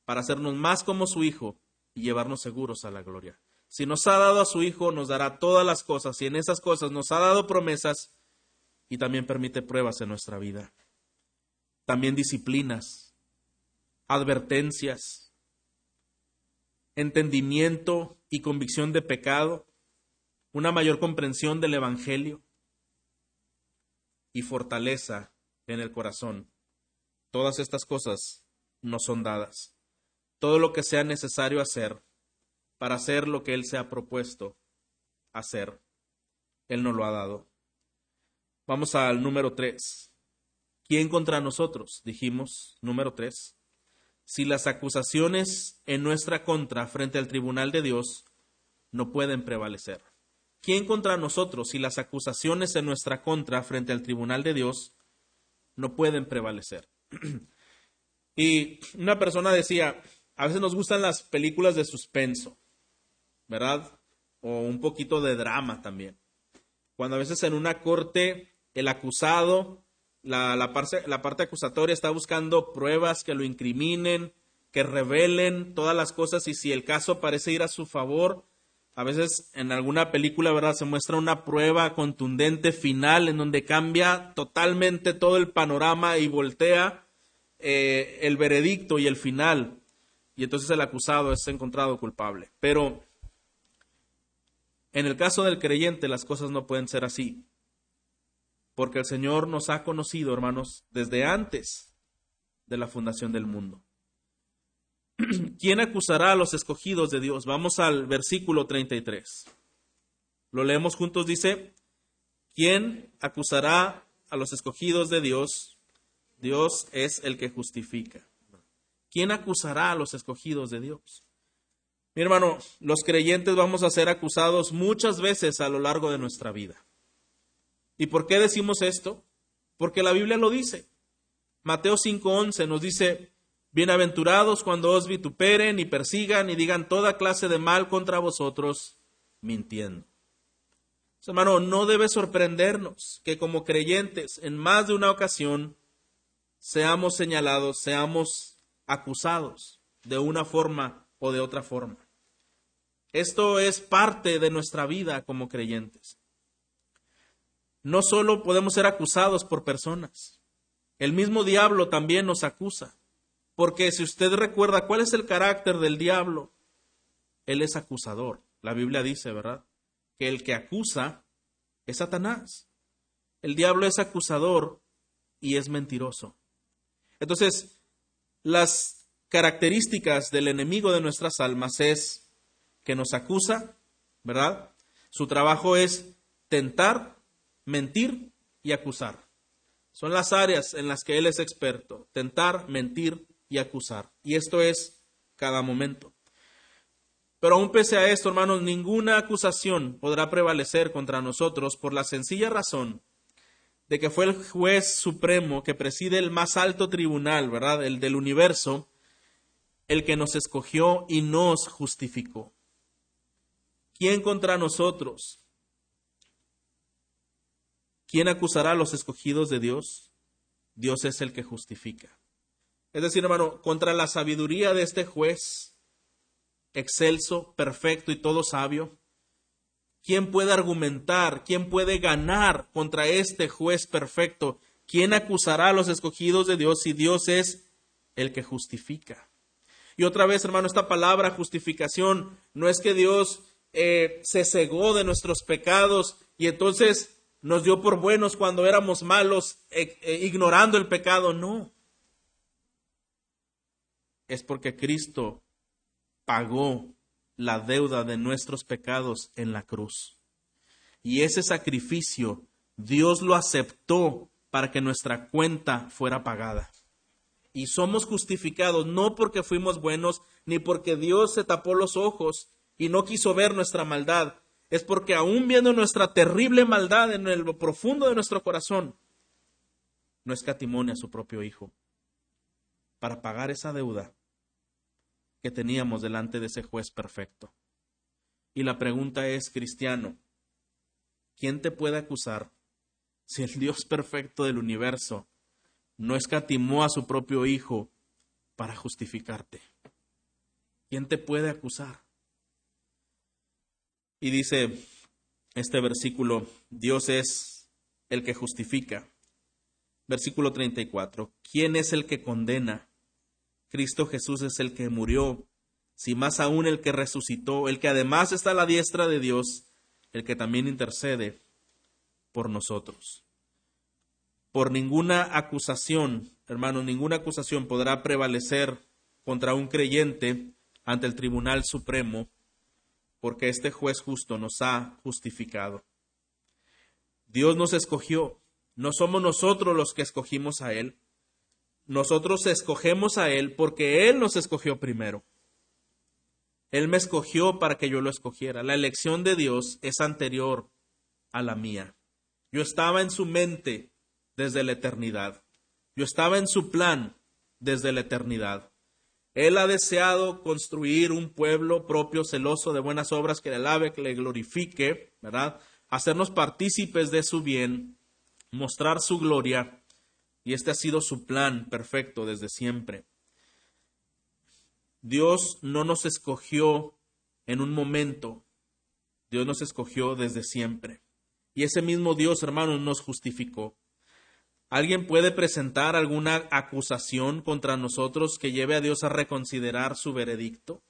para hacernos más como su Hijo y llevarnos seguros a la gloria. Si nos ha dado a su Hijo, nos dará todas las cosas y en esas cosas nos ha dado promesas y también permite pruebas en nuestra vida. También disciplinas, advertencias, entendimiento y convicción de pecado, una mayor comprensión del Evangelio y fortaleza en el corazón. Todas estas cosas no son dadas. Todo lo que sea necesario hacer para hacer lo que Él se ha propuesto hacer, Él no lo ha dado. Vamos al número tres. ¿Quién contra nosotros? Dijimos, número tres. Si las acusaciones en nuestra contra frente al tribunal de Dios no pueden prevalecer. ¿Quién contra nosotros si las acusaciones en nuestra contra frente al tribunal de Dios no pueden prevalecer. y una persona decía, a veces nos gustan las películas de suspenso, ¿verdad? O un poquito de drama también. Cuando a veces en una corte el acusado, la, la, parte, la parte acusatoria está buscando pruebas que lo incriminen, que revelen todas las cosas y si el caso parece ir a su favor, a veces en alguna película, ¿verdad? Se muestra una prueba contundente final en donde cambia totalmente todo el panorama y voltea eh, el veredicto y el final. Y entonces el acusado es encontrado culpable. Pero en el caso del creyente las cosas no pueden ser así. Porque el Señor nos ha conocido, hermanos, desde antes de la fundación del mundo. ¿Quién acusará a los escogidos de Dios? Vamos al versículo 33. Lo leemos juntos, dice, ¿quién acusará a los escogidos de Dios? Dios es el que justifica. ¿Quién acusará a los escogidos de Dios? Mi hermano, los creyentes vamos a ser acusados muchas veces a lo largo de nuestra vida. ¿Y por qué decimos esto? Porque la Biblia lo dice. Mateo 5:11 nos dice, Bienaventurados cuando os vituperen y persigan y digan toda clase de mal contra vosotros, mintiendo. Hermano, no debe sorprendernos que como creyentes en más de una ocasión seamos señalados, seamos acusados de una forma o de otra forma. Esto es parte de nuestra vida como creyentes. no solo podemos ser acusados por personas, el mismo diablo también nos acusa. Porque si usted recuerda cuál es el carácter del diablo, él es acusador. La Biblia dice, ¿verdad? Que el que acusa es Satanás. El diablo es acusador y es mentiroso. Entonces, las características del enemigo de nuestras almas es que nos acusa, ¿verdad? Su trabajo es tentar, mentir y acusar. Son las áreas en las que él es experto, tentar, mentir y acusar. Y esto es cada momento. Pero aún pese a esto, hermanos, ninguna acusación podrá prevalecer contra nosotros por la sencilla razón de que fue el juez supremo que preside el más alto tribunal, ¿verdad? El del universo, el que nos escogió y nos justificó. ¿Quién contra nosotros? ¿Quién acusará a los escogidos de Dios? Dios es el que justifica. Es decir, hermano, contra la sabiduría de este juez, excelso, perfecto y todo sabio, ¿quién puede argumentar? ¿Quién puede ganar contra este juez perfecto? ¿Quién acusará a los escogidos de Dios si Dios es el que justifica? Y otra vez, hermano, esta palabra justificación no es que Dios eh, se cegó de nuestros pecados y entonces nos dio por buenos cuando éramos malos, eh, eh, ignorando el pecado. No es porque Cristo pagó la deuda de nuestros pecados en la cruz. Y ese sacrificio Dios lo aceptó para que nuestra cuenta fuera pagada. Y somos justificados no porque fuimos buenos, ni porque Dios se tapó los ojos y no quiso ver nuestra maldad. Es porque aún viendo nuestra terrible maldad en el profundo de nuestro corazón, no escatimone a su propio Hijo para pagar esa deuda que teníamos delante de ese juez perfecto. Y la pregunta es, cristiano, ¿quién te puede acusar si el Dios perfecto del universo no escatimó a su propio Hijo para justificarte? ¿Quién te puede acusar? Y dice este versículo, Dios es el que justifica. Versículo 34, ¿quién es el que condena? Cristo Jesús es el que murió, si más aún el que resucitó, el que además está a la diestra de Dios, el que también intercede por nosotros. Por ninguna acusación, hermanos, ninguna acusación podrá prevalecer contra un creyente ante el Tribunal Supremo, porque este juez justo nos ha justificado. Dios nos escogió, no somos nosotros los que escogimos a Él, nosotros escogemos a Él porque Él nos escogió primero. Él me escogió para que yo lo escogiera. La elección de Dios es anterior a la mía. Yo estaba en su mente desde la eternidad. Yo estaba en su plan desde la eternidad. Él ha deseado construir un pueblo propio, celoso de buenas obras, que le alabe, que le glorifique, ¿verdad? Hacernos partícipes de su bien, mostrar su gloria y este ha sido su plan perfecto desde siempre. Dios no nos escogió en un momento, Dios nos escogió desde siempre. Y ese mismo Dios, hermanos, nos justificó. ¿Alguien puede presentar alguna acusación contra nosotros que lleve a Dios a reconsiderar su veredicto?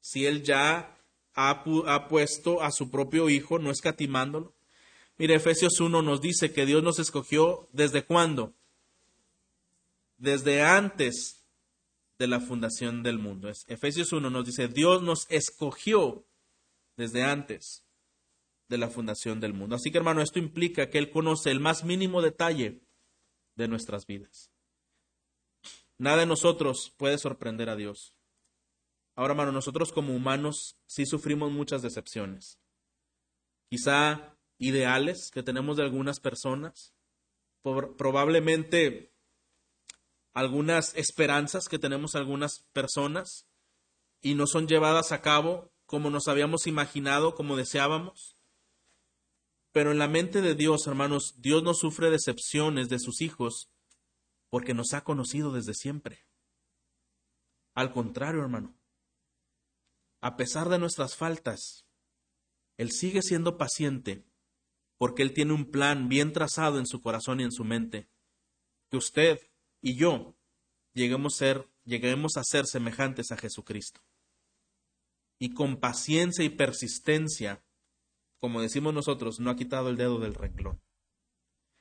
Si Él ya ha, ha puesto a su propio Hijo, no escatimándolo. Mire, Efesios 1 nos dice que Dios nos escogió desde cuándo? Desde antes de la fundación del mundo. Efesios 1 nos dice, Dios nos escogió desde antes de la fundación del mundo. Así que hermano, esto implica que Él conoce el más mínimo detalle de nuestras vidas. Nada de nosotros puede sorprender a Dios. Ahora, hermano, nosotros como humanos sí sufrimos muchas decepciones. Quizá ideales que tenemos de algunas personas, probablemente algunas esperanzas que tenemos algunas personas y no son llevadas a cabo como nos habíamos imaginado, como deseábamos. Pero en la mente de Dios, hermanos, Dios no sufre decepciones de sus hijos porque nos ha conocido desde siempre. Al contrario, hermano, a pesar de nuestras faltas, Él sigue siendo paciente porque Él tiene un plan bien trazado en su corazón y en su mente, que usted y yo lleguemos a ser, lleguemos a ser semejantes a Jesucristo. Y con paciencia y persistencia, como decimos nosotros, no ha quitado el dedo del renglón.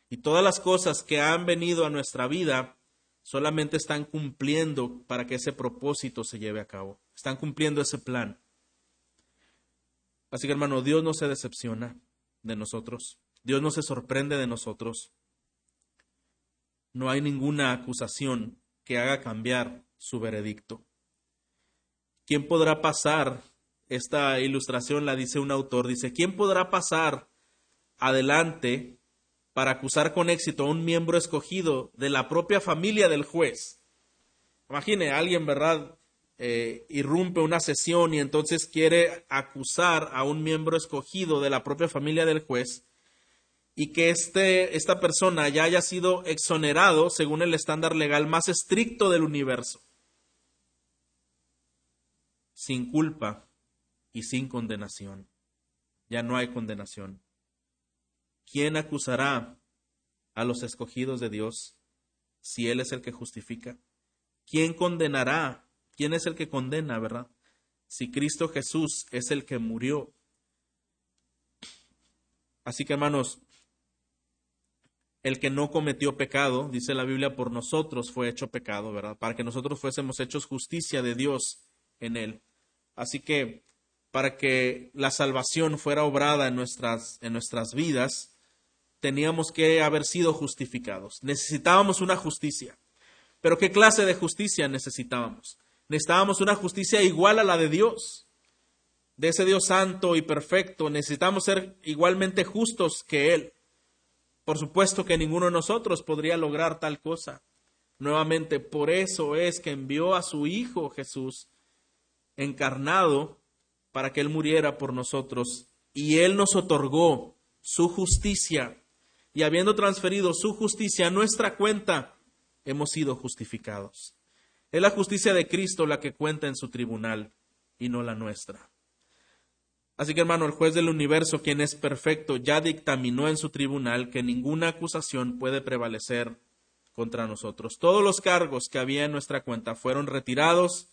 Y todas las cosas que han venido a nuestra vida solamente están cumpliendo para que ese propósito se lleve a cabo. Están cumpliendo ese plan. Así que hermano, Dios no se decepciona de nosotros. Dios no se sorprende de nosotros. No hay ninguna acusación que haga cambiar su veredicto. ¿Quién podrá pasar? Esta ilustración la dice un autor, dice, ¿quién podrá pasar adelante para acusar con éxito a un miembro escogido de la propia familia del juez? Imagine, alguien, ¿verdad? Eh, irrumpe una sesión y entonces quiere acusar a un miembro escogido de la propia familia del juez y que este, esta persona ya haya sido exonerado según el estándar legal más estricto del universo, sin culpa y sin condenación. Ya no hay condenación. ¿Quién acusará a los escogidos de Dios si Él es el que justifica? ¿Quién condenará? ¿Quién es el que condena, verdad? Si Cristo Jesús es el que murió. Así que hermanos, el que no cometió pecado, dice la Biblia, por nosotros fue hecho pecado, ¿verdad? Para que nosotros fuésemos hechos justicia de Dios en él. Así que para que la salvación fuera obrada en nuestras, en nuestras vidas, teníamos que haber sido justificados. Necesitábamos una justicia. Pero ¿qué clase de justicia necesitábamos? Necesitábamos una justicia igual a la de Dios, de ese Dios santo y perfecto. Necesitamos ser igualmente justos que Él. Por supuesto que ninguno de nosotros podría lograr tal cosa. Nuevamente, por eso es que envió a su Hijo Jesús encarnado para que Él muriera por nosotros. Y Él nos otorgó su justicia. Y habiendo transferido su justicia a nuestra cuenta, hemos sido justificados. Es la justicia de Cristo la que cuenta en su tribunal y no la nuestra. Así que hermano, el juez del universo, quien es perfecto, ya dictaminó en su tribunal que ninguna acusación puede prevalecer contra nosotros. Todos los cargos que había en nuestra cuenta fueron retirados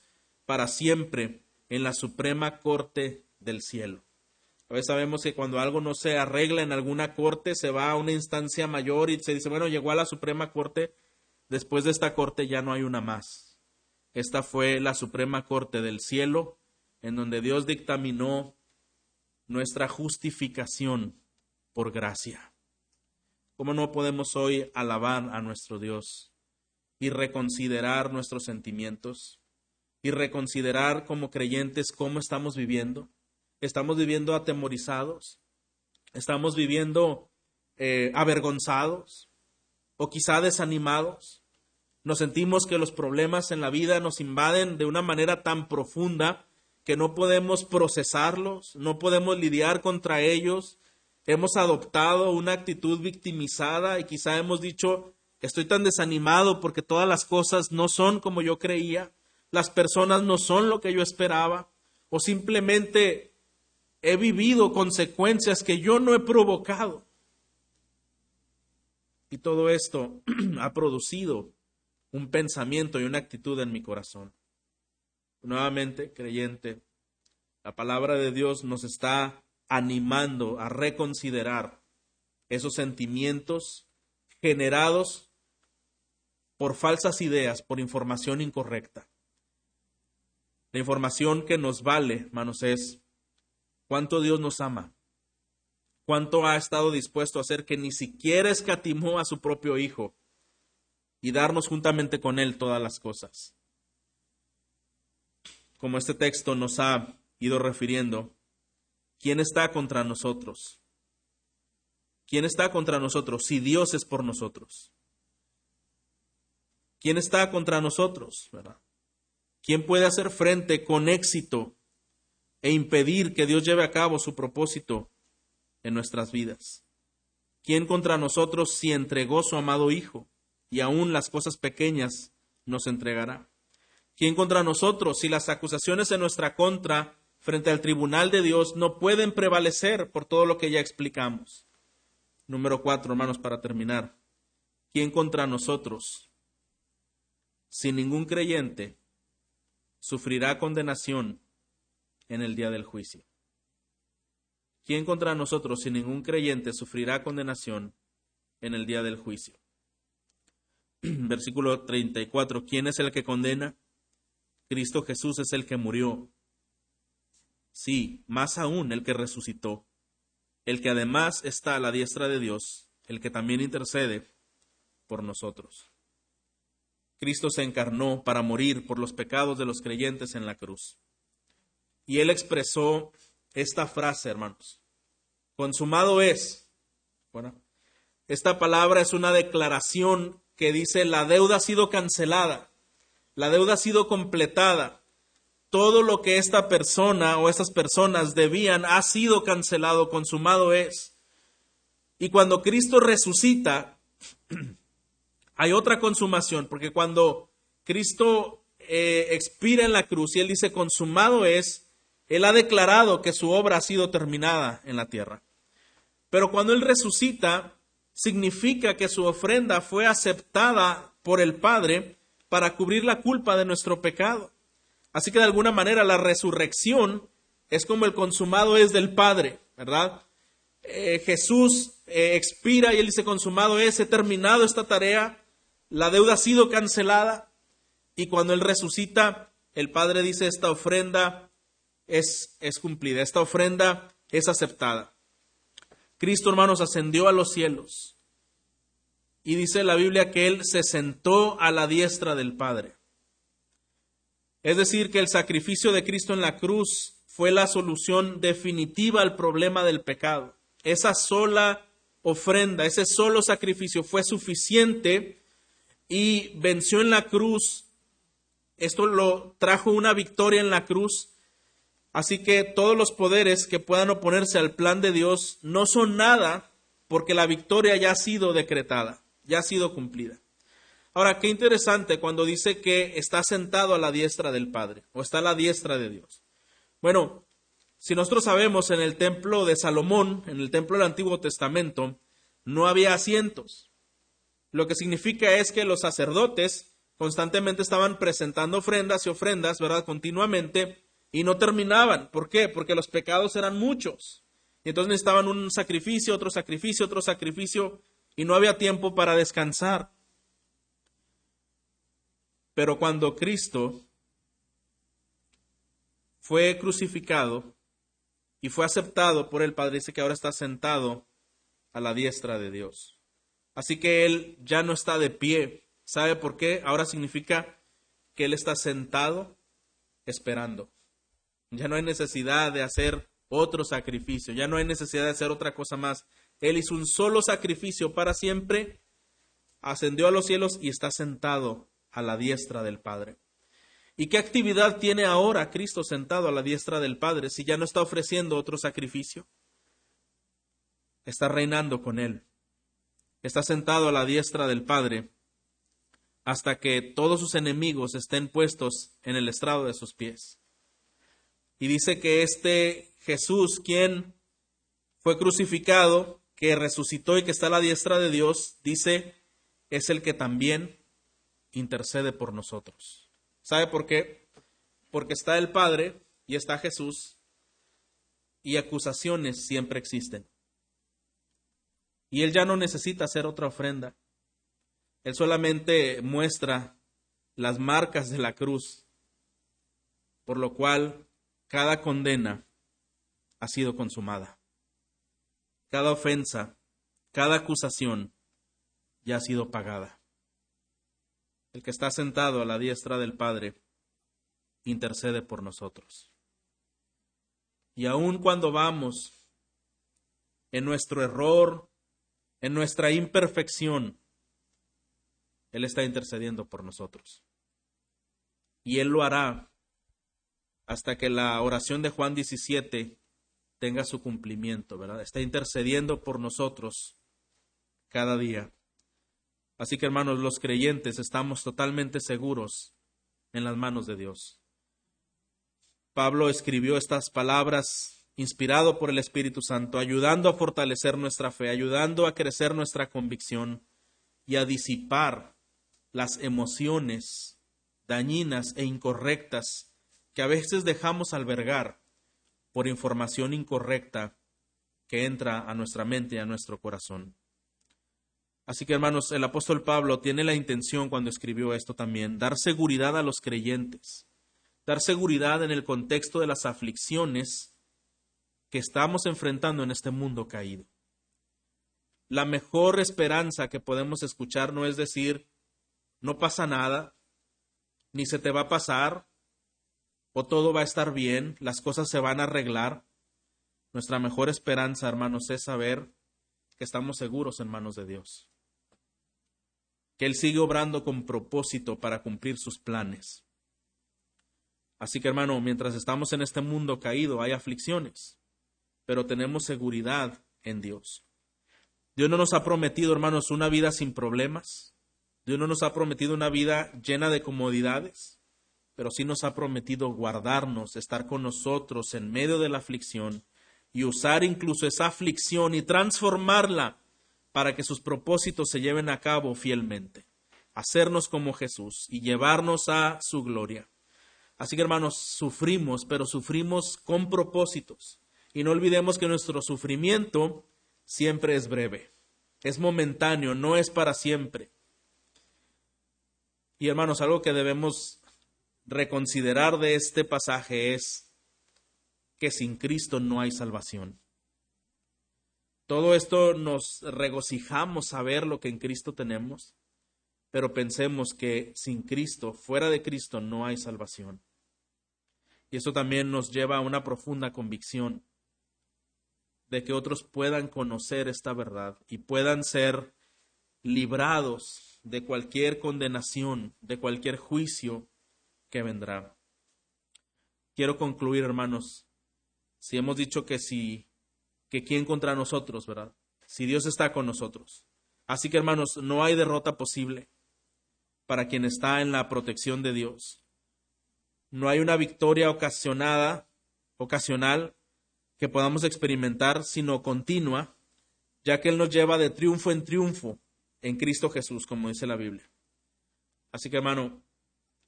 para siempre en la Suprema Corte del Cielo. A veces sabemos que cuando algo no se arregla en alguna corte, se va a una instancia mayor y se dice, bueno, llegó a la Suprema Corte, después de esta corte ya no hay una más. Esta fue la Suprema Corte del Cielo, en donde Dios dictaminó nuestra justificación por gracia. ¿Cómo no podemos hoy alabar a nuestro Dios y reconsiderar nuestros sentimientos y reconsiderar como creyentes cómo estamos viviendo? ¿Estamos viviendo atemorizados? ¿Estamos viviendo eh, avergonzados o quizá desanimados? Nos sentimos que los problemas en la vida nos invaden de una manera tan profunda que no podemos procesarlos, no podemos lidiar contra ellos. Hemos adoptado una actitud victimizada y quizá hemos dicho, estoy tan desanimado porque todas las cosas no son como yo creía, las personas no son lo que yo esperaba, o simplemente he vivido consecuencias que yo no he provocado. Y todo esto ha producido un pensamiento y una actitud en mi corazón. Nuevamente, creyente, la palabra de Dios nos está animando a reconsiderar esos sentimientos generados por falsas ideas, por información incorrecta. La información que nos vale, hermanos, es cuánto Dios nos ama, cuánto ha estado dispuesto a hacer que ni siquiera escatimó a su propio Hijo y darnos juntamente con Él todas las cosas como este texto nos ha ido refiriendo, ¿quién está contra nosotros? ¿Quién está contra nosotros si Dios es por nosotros? ¿Quién está contra nosotros? ¿Quién puede hacer frente con éxito e impedir que Dios lleve a cabo su propósito en nuestras vidas? ¿Quién contra nosotros si entregó su amado Hijo y aún las cosas pequeñas nos entregará? ¿Quién contra nosotros si las acusaciones en nuestra contra frente al tribunal de Dios no pueden prevalecer por todo lo que ya explicamos? Número cuatro, hermanos, para terminar. ¿Quién contra nosotros? Sin ningún creyente sufrirá condenación en el día del juicio. ¿Quién contra nosotros, sin ningún creyente, sufrirá condenación en el día del juicio? Versículo 34. ¿Quién es el que condena? Cristo Jesús es el que murió. Sí, más aún el que resucitó, el que además está a la diestra de Dios, el que también intercede por nosotros. Cristo se encarnó para morir por los pecados de los creyentes en la cruz. Y él expresó esta frase, hermanos. Consumado es. Bueno, esta palabra es una declaración que dice la deuda ha sido cancelada, la deuda ha sido completada. Todo lo que esta persona o estas personas debían ha sido cancelado, consumado es. Y cuando Cristo resucita, hay otra consumación, porque cuando Cristo eh, expira en la cruz y Él dice consumado es, Él ha declarado que su obra ha sido terminada en la tierra. Pero cuando Él resucita, significa que su ofrenda fue aceptada por el Padre para cubrir la culpa de nuestro pecado. Así que de alguna manera la resurrección es como el consumado es del Padre, ¿verdad? Eh, Jesús eh, expira y él dice, consumado es, he terminado esta tarea, la deuda ha sido cancelada y cuando Él resucita, el Padre dice, esta ofrenda es, es cumplida, esta ofrenda es aceptada. Cristo, hermanos, ascendió a los cielos y dice la Biblia que Él se sentó a la diestra del Padre. Es decir, que el sacrificio de Cristo en la cruz fue la solución definitiva al problema del pecado. Esa sola ofrenda, ese solo sacrificio fue suficiente y venció en la cruz. Esto lo trajo una victoria en la cruz. Así que todos los poderes que puedan oponerse al plan de Dios no son nada porque la victoria ya ha sido decretada, ya ha sido cumplida. Ahora, qué interesante cuando dice que está sentado a la diestra del Padre o está a la diestra de Dios. Bueno, si nosotros sabemos en el templo de Salomón, en el templo del Antiguo Testamento, no había asientos. Lo que significa es que los sacerdotes constantemente estaban presentando ofrendas y ofrendas, ¿verdad? Continuamente y no terminaban. ¿Por qué? Porque los pecados eran muchos. Y entonces necesitaban un sacrificio, otro sacrificio, otro sacrificio y no había tiempo para descansar. Pero cuando Cristo fue crucificado y fue aceptado por el Padre, dice que ahora está sentado a la diestra de Dios. Así que él ya no está de pie. ¿Sabe por qué? Ahora significa que él está sentado esperando. Ya no hay necesidad de hacer otro sacrificio, ya no hay necesidad de hacer otra cosa más. Él hizo un solo sacrificio para siempre, ascendió a los cielos y está sentado a la diestra del Padre. ¿Y qué actividad tiene ahora Cristo sentado a la diestra del Padre si ya no está ofreciendo otro sacrificio? Está reinando con Él está sentado a la diestra del Padre hasta que todos sus enemigos estén puestos en el estrado de sus pies. Y dice que este Jesús, quien fue crucificado, que resucitó y que está a la diestra de Dios, dice, es el que también intercede por nosotros. ¿Sabe por qué? Porque está el Padre y está Jesús y acusaciones siempre existen. Y él ya no necesita hacer otra ofrenda. Él solamente muestra las marcas de la cruz, por lo cual cada condena ha sido consumada. Cada ofensa, cada acusación ya ha sido pagada. El que está sentado a la diestra del Padre intercede por nosotros. Y aun cuando vamos en nuestro error en nuestra imperfección, Él está intercediendo por nosotros. Y Él lo hará hasta que la oración de Juan 17 tenga su cumplimiento, ¿verdad? Está intercediendo por nosotros cada día. Así que hermanos, los creyentes estamos totalmente seguros en las manos de Dios. Pablo escribió estas palabras inspirado por el Espíritu Santo, ayudando a fortalecer nuestra fe, ayudando a crecer nuestra convicción y a disipar las emociones dañinas e incorrectas que a veces dejamos albergar por información incorrecta que entra a nuestra mente y a nuestro corazón. Así que hermanos, el apóstol Pablo tiene la intención cuando escribió esto también, dar seguridad a los creyentes, dar seguridad en el contexto de las aflicciones que estamos enfrentando en este mundo caído. La mejor esperanza que podemos escuchar no es decir, no pasa nada, ni se te va a pasar, o todo va a estar bien, las cosas se van a arreglar. Nuestra mejor esperanza, hermanos, es saber que estamos seguros en manos de Dios, que Él sigue obrando con propósito para cumplir sus planes. Así que, hermano, mientras estamos en este mundo caído, hay aflicciones, pero tenemos seguridad en Dios. Dios no nos ha prometido, hermanos, una vida sin problemas. Dios no nos ha prometido una vida llena de comodidades, pero sí nos ha prometido guardarnos, estar con nosotros en medio de la aflicción y usar incluso esa aflicción y transformarla para que sus propósitos se lleven a cabo fielmente, hacernos como Jesús y llevarnos a su gloria. Así que hermanos, sufrimos, pero sufrimos con propósitos. Y no olvidemos que nuestro sufrimiento siempre es breve, es momentáneo, no es para siempre. Y hermanos, algo que debemos reconsiderar de este pasaje es que sin Cristo no hay salvación. Todo esto nos regocijamos a ver lo que en Cristo tenemos, pero pensemos que sin Cristo, fuera de Cristo, no hay salvación. Y eso también nos lleva a una profunda convicción de que otros puedan conocer esta verdad y puedan ser librados de cualquier condenación, de cualquier juicio que vendrá. Quiero concluir, hermanos, si hemos dicho que si, que quién contra nosotros, ¿verdad? Si Dios está con nosotros. Así que, hermanos, no hay derrota posible para quien está en la protección de Dios. No hay una victoria ocasionada, ocasional, que podamos experimentar, sino continua, ya que Él nos lleva de triunfo en triunfo en Cristo Jesús, como dice la Biblia. Así que, hermano,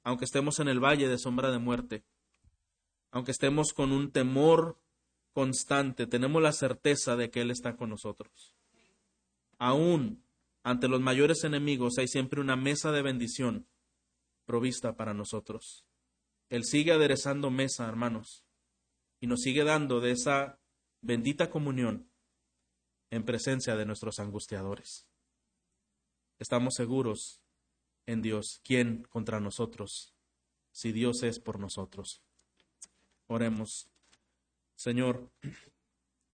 aunque estemos en el valle de sombra de muerte, aunque estemos con un temor constante, tenemos la certeza de que Él está con nosotros. Aún ante los mayores enemigos hay siempre una mesa de bendición provista para nosotros. Él sigue aderezando mesa, hermanos, y nos sigue dando de esa bendita comunión en presencia de nuestros angustiadores. Estamos seguros en Dios. ¿Quién contra nosotros? Si Dios es por nosotros. Oremos. Señor,